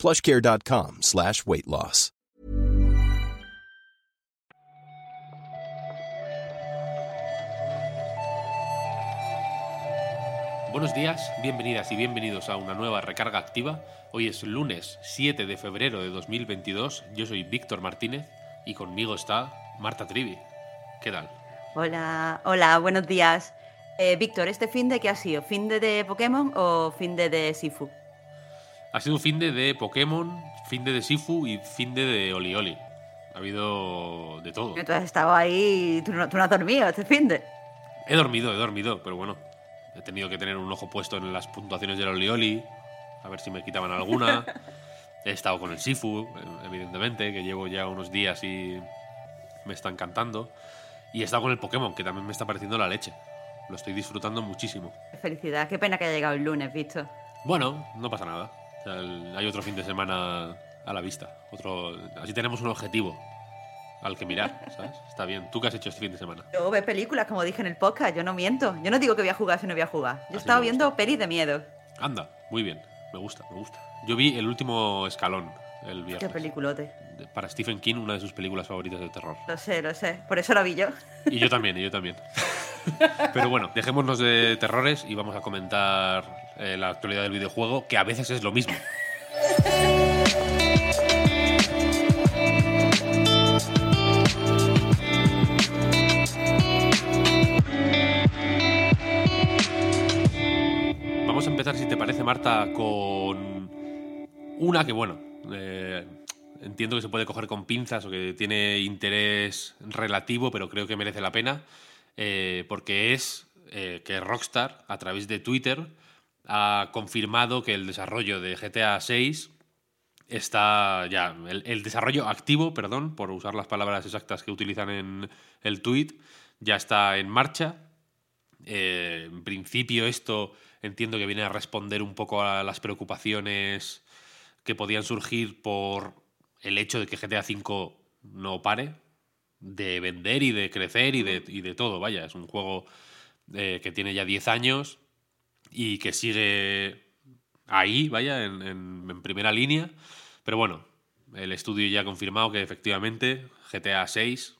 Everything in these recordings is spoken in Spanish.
plushcare.com slash weight loss. Buenos días, bienvenidas y bienvenidos a una nueva recarga activa. Hoy es lunes 7 de febrero de 2022. Yo soy Víctor Martínez y conmigo está Marta Trivi. ¿Qué tal? Hola, hola, buenos días. Eh, Víctor, ¿este fin de qué ha sido? ¿Fin de, de Pokémon o fin de de Sifu? Ha sido un fin de, de Pokémon, fin de de Sifu y fin de de Oli Oli. Ha habido de todo. Entonces estado ahí, tú no, tú no has dormido este fin de. He dormido, he dormido, pero bueno. He tenido que tener un ojo puesto en las puntuaciones del Oli Oli, a ver si me quitaban alguna. He estado con el Sifu, evidentemente, que llevo ya unos días y me está encantando. Y he estado con el Pokémon, que también me está pareciendo la leche. Lo estoy disfrutando muchísimo. Felicidad, qué pena que haya llegado el lunes, visto. Bueno, no pasa nada. O sea, el- hay otro fin de semana a la vista. Otro, así tenemos un objetivo al que mirar, ¿sabes? Está bien. ¿Tú qué has hecho este fin de semana? Yo veo películas, como dije en el podcast, yo no miento. Yo no digo que voy a jugar si no voy a jugar. Yo he Así estado me viendo pelis de miedo. Anda, muy bien. Me gusta, me gusta. Yo vi el último escalón el Qué viernes. peliculote. De- Para Stephen King, una de sus películas favoritas de terror. Lo sé, lo sé. Por eso lo vi yo. Y yo también, y yo también. Pero bueno, dejémonos de terrores y vamos a comentar eh, la actualidad del videojuego, que a veces es lo mismo. Vamos a empezar, si te parece, Marta, con una que, bueno, eh, entiendo que se puede coger con pinzas o que tiene interés relativo, pero creo que merece la pena, eh, porque es que Rockstar, a través de Twitter, ha confirmado que el desarrollo de GTA 6 está ya, el, desarrollo activo, perdón, por usar las palabras exactas que utilizan en el tweet, ya está en marcha. Eh, en principio esto entiendo que viene a responder un poco a las preocupaciones que podían surgir por el hecho de que GTA V no pare de vender y de crecer y de, y de todo. Vaya, es un juego eh, que tiene ya 10 años y que sigue ahí, vaya, en, primera línea. Pero bueno, el estudio ya ha confirmado que efectivamente GTA 6,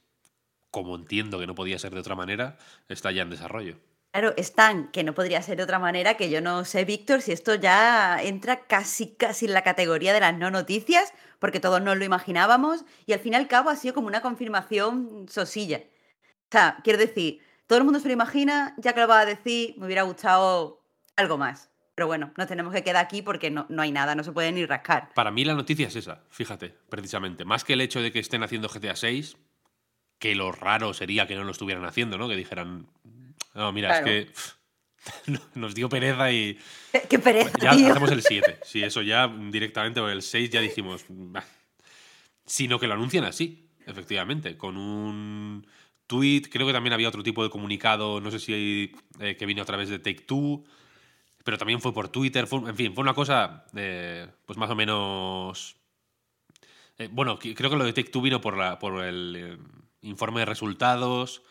como entiendo que no podía ser de otra manera, está ya en desarrollo. Claro, están, que no podría ser de otra manera, que yo no sé, Víctor, si esto ya entra casi, casi en la categoría de las no noticias, porque todos nos lo imaginábamos, y al fin y al cabo ha sido como una confirmación sosilla. O sea, quiero decir, todo el mundo se lo imagina, ya que lo va a decir, me hubiera gustado algo más. Pero bueno, nos tenemos que quedar aquí porque no, no hay nada, no se puede ni rascar. Para mí la noticia es esa, fíjate, precisamente. Más que el hecho de que estén haciendo GTA 6, que lo raro sería que no lo estuvieran haciendo, ¿no? Que dijeran, no, mira, Claro. es que nos dio pereza y ¡Qué- ¡Qué pereza, ya tío! hacemos el 7. Sí, eso ya directamente, o el 6 ya dijimos, "Bah". sino que lo anuncian así, efectivamente, con un tweet, creo que también había otro tipo de comunicado, no sé si eh, que vino a través de Take Two, pero también fue por Twitter, en fin, fue una cosa, eh, pues más o menos... eh, bueno, creo que lo de Take Two vino por, la, por el eh, informe de resultados.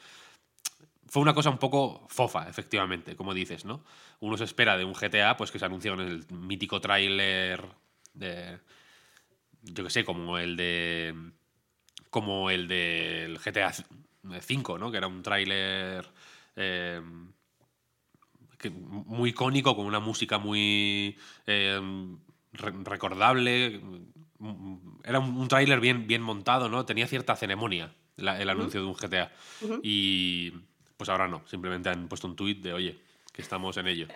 Fue una cosa un poco fofa, efectivamente, como dices, ¿no? Uno se espera de un GTA, pues que se anunció en el mítico tráiler de... Yo que sé, como el de... Como el del GTA V, ¿no? Que era un tráiler... eh, que- muy icónico, con una música muy eh, re- recordable. Era un, un tráiler bien, bien montado, ¿no? Tenía cierta ceremonia la- el anuncio de un GTA. Y pues ahora no, simplemente han puesto un tuit de, oye, que estamos en ello.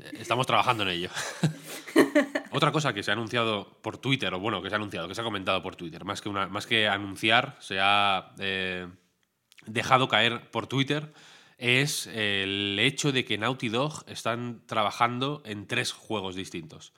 Eh, Estamos trabajando en ello. Otra cosa que se ha anunciado por Twitter, o bueno, que se ha anunciado, que se ha comentado por Twitter, más que, una, más que anunciar, se ha eh, dejado caer por Twitter, es el hecho de que Naughty Dog están trabajando en tres juegos distintos.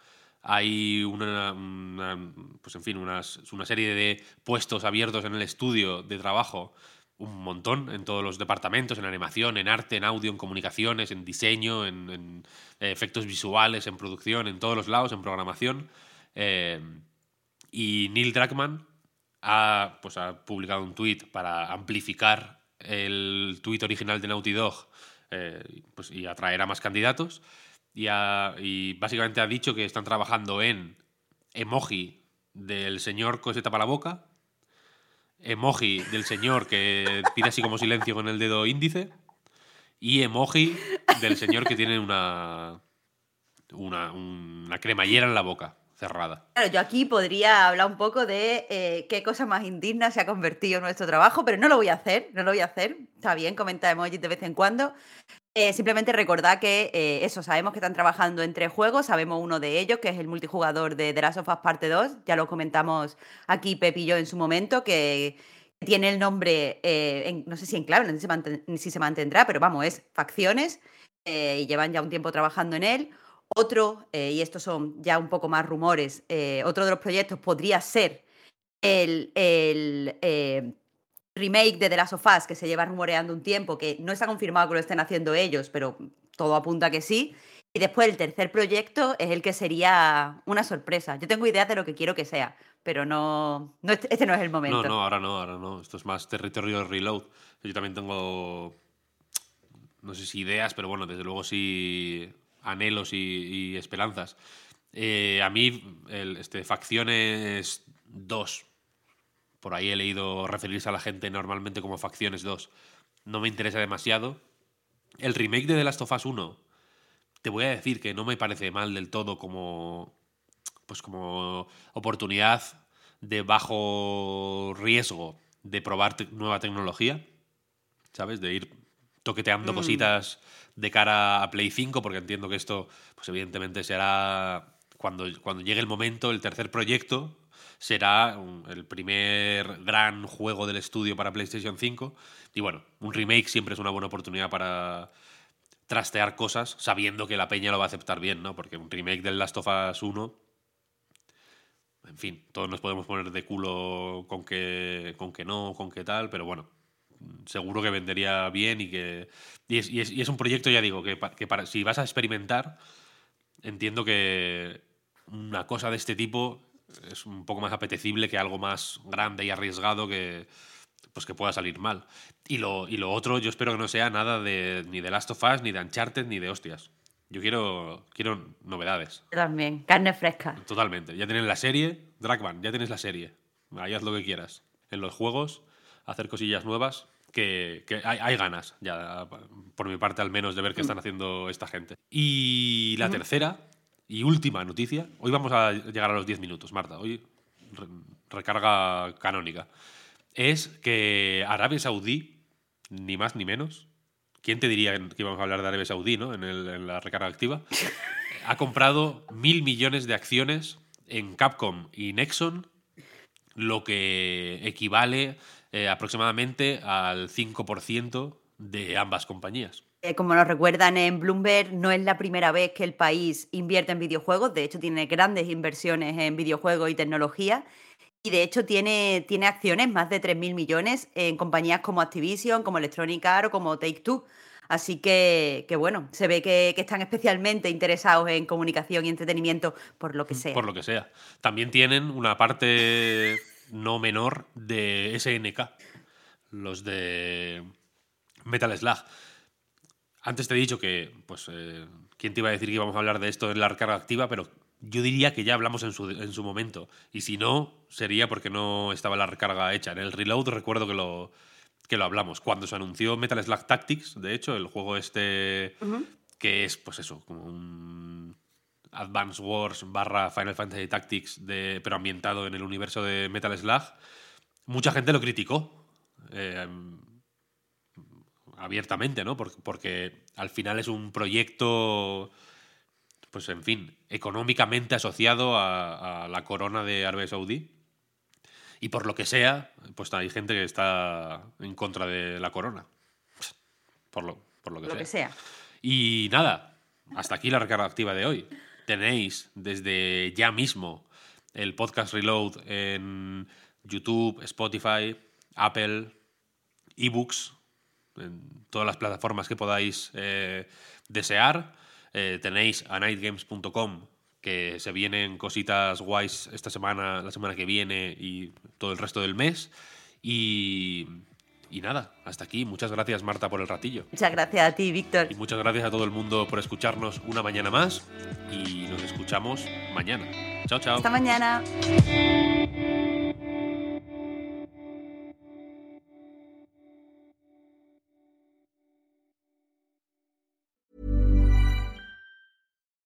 hay una, una- pues en fin, unas- una serie de puestos abiertos en el estudio de trabajo, un montón en todos los departamentos, en animación, en arte, en audio, en comunicaciones, en diseño, en, en efectos visuales, en producción, en todos los lados, en programación. Eh, y Neil Druckmann ha, pues, ha publicado un tweet para amplificar el tweet original de Naughty Dog eh, pues, y atraer a más candidatos. Y básicamente ha dicho que están trabajando en emoji del señor que se tapa la boca, emoji del señor que pide así como silencio con el dedo índice y emoji del señor que tiene una, una, una cremallera en la boca Claro, yo aquí podría hablar un poco de eh, qué cosa más indigna se ha convertido en nuestro trabajo, pero no lo voy a hacer, no lo voy a hacer. Está bien comentar emojis de vez en cuando. Eh, simplemente recordar que eh, eso, sabemos que están trabajando en tres juegos, sabemos uno de ellos, que es el multijugador de The Parte 2, ya lo comentamos aquí Pep y yo en su momento, que tiene el nombre, en- no sé si en clave, no sé si, se mantendrá, pero vamos, es Facciones, y llevan ya un tiempo trabajando en él. Otro, eh, y estos son ya un poco más rumores, eh, otro de los proyectos podría ser el, el, eh, remake de The Last of Us, que se lleva rumoreando un tiempo, que no está confirmado que lo estén haciendo ellos, pero todo apunta a que sí. Y después el tercer proyecto es el que sería una sorpresa. Yo tengo ideas de lo que quiero que sea, pero no, no este, este no es el momento. No, no, ahora no, ahora no. Esto es más territorio reload. Yo también tengo, no sé si ideas, pero bueno, desde luego sí anhelos y, y esperanzas. Eh, a mí, el, este, Facciones 2, por ahí he leído referirse a la gente normalmente como Facciones 2, no me interesa demasiado. El remake de The Last of Us 1, te voy a decir que no me parece mal del todo como, pues como oportunidad de bajo riesgo de probar te- nueva tecnología, ¿sabes? De ir toqueteando Mm. cositas de cara a Play 5, porque entiendo que esto, pues evidentemente será cuando, cuando llegue el momento, el tercer proyecto será el primer gran juego del estudio para PlayStation 5. Y bueno, un remake siempre es una buena oportunidad para trastear cosas sabiendo que la peña lo va a aceptar bien, ¿no? Porque un remake del Last of Us 1 en fin, todos nos podemos poner de culo con que, con que no, con que tal, pero bueno, seguro que vendería bien y que. Y es, y es- y es un proyecto, ya digo, que, pa- que para, si vas a experimentar, entiendo que una cosa de este tipo es un poco más apetecible que algo más grande y arriesgado que pues que pueda salir mal. Y lo, y lo otro, yo espero que no sea nada de ni de Last of Us, ni de Uncharted, ni de hostias. Yo quiero, quiero novedades. Yo también, carne fresca. Totalmente. Ya tienes la serie, Dragman, ya tienes la serie. Ahí haz lo que quieras. En los juegos, hacer cosillas nuevas, que, que hay, hay ganas, ya por mi parte al menos, de ver qué están haciendo esta gente. Y la tercera y última noticia. Hoy vamos a llegar a los 10 minutos, Marta. Hoy re- recarga canónica. Es que Arabia Saudí, ni más ni menos, ¿quién te diría que íbamos a hablar de Arabia Saudí ¿no? en, el- en la recarga activa? ha comprado mil millones de acciones en Capcom y Nexon, lo que equivale eh, aproximadamente al 5% de ambas compañías. Eh, como nos recuerdan en Bloomberg, no es la primera vez que el país invierte en videojuegos, de hecho tiene grandes inversiones en videojuegos y tecnología, y de hecho tiene, tiene acciones, más de 3.000 millones, en compañías como Activision, como Electronic Arts o como Take-Two. Así que, que bueno, se ve que, que están especialmente interesados en comunicación y entretenimiento por lo que sea. Por lo que sea. También tienen una parte no menor de SNK, los de Metal Slug. Antes te he dicho que, pues, eh, ¿quién te iba a decir que íbamos a hablar de esto en la recarga activa? Pero yo diría que ya hablamos en su, en su momento. Y si no, sería porque no estaba la recarga hecha. En el reload recuerdo que lo, que lo hablamos. Cuando se anunció Metal Slug Tactics, de hecho, el juego este que es, pues eso, como un Advance Wars barra Final Fantasy Tactics, de, pero ambientado en el universo de Metal Slug, mucha gente lo criticó. eh, abiertamente, ¿no? Porque, porque al final es un proyecto, pues en fin, económicamente asociado a, a la corona de Arabia Saudí. Y por lo que sea, pues hay gente que está en contra de la corona. Por lo, por lo que lo sea. que sea. Y nada, hasta aquí la recarga activa de hoy. Tenéis desde ya mismo el podcast Reload en YouTube, Spotify, Apple, ebooks, en todas las plataformas que podáis eh, desear. Eh, tenéis a nightgames.com que se vienen cositas guays esta semana, la semana que viene y todo el resto del mes. Y, y nada, hasta aquí. Muchas gracias Marta por el ratillo. Muchas gracias a ti, Víctor. Y muchas gracias a todo el mundo por escucharnos una mañana más. Y nos escuchamos mañana. Chao, chao. Hasta mañana.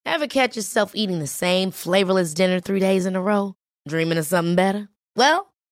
Ever catch yourself eating the same flavorless dinner three days in a row? Dreaming of something better? Well,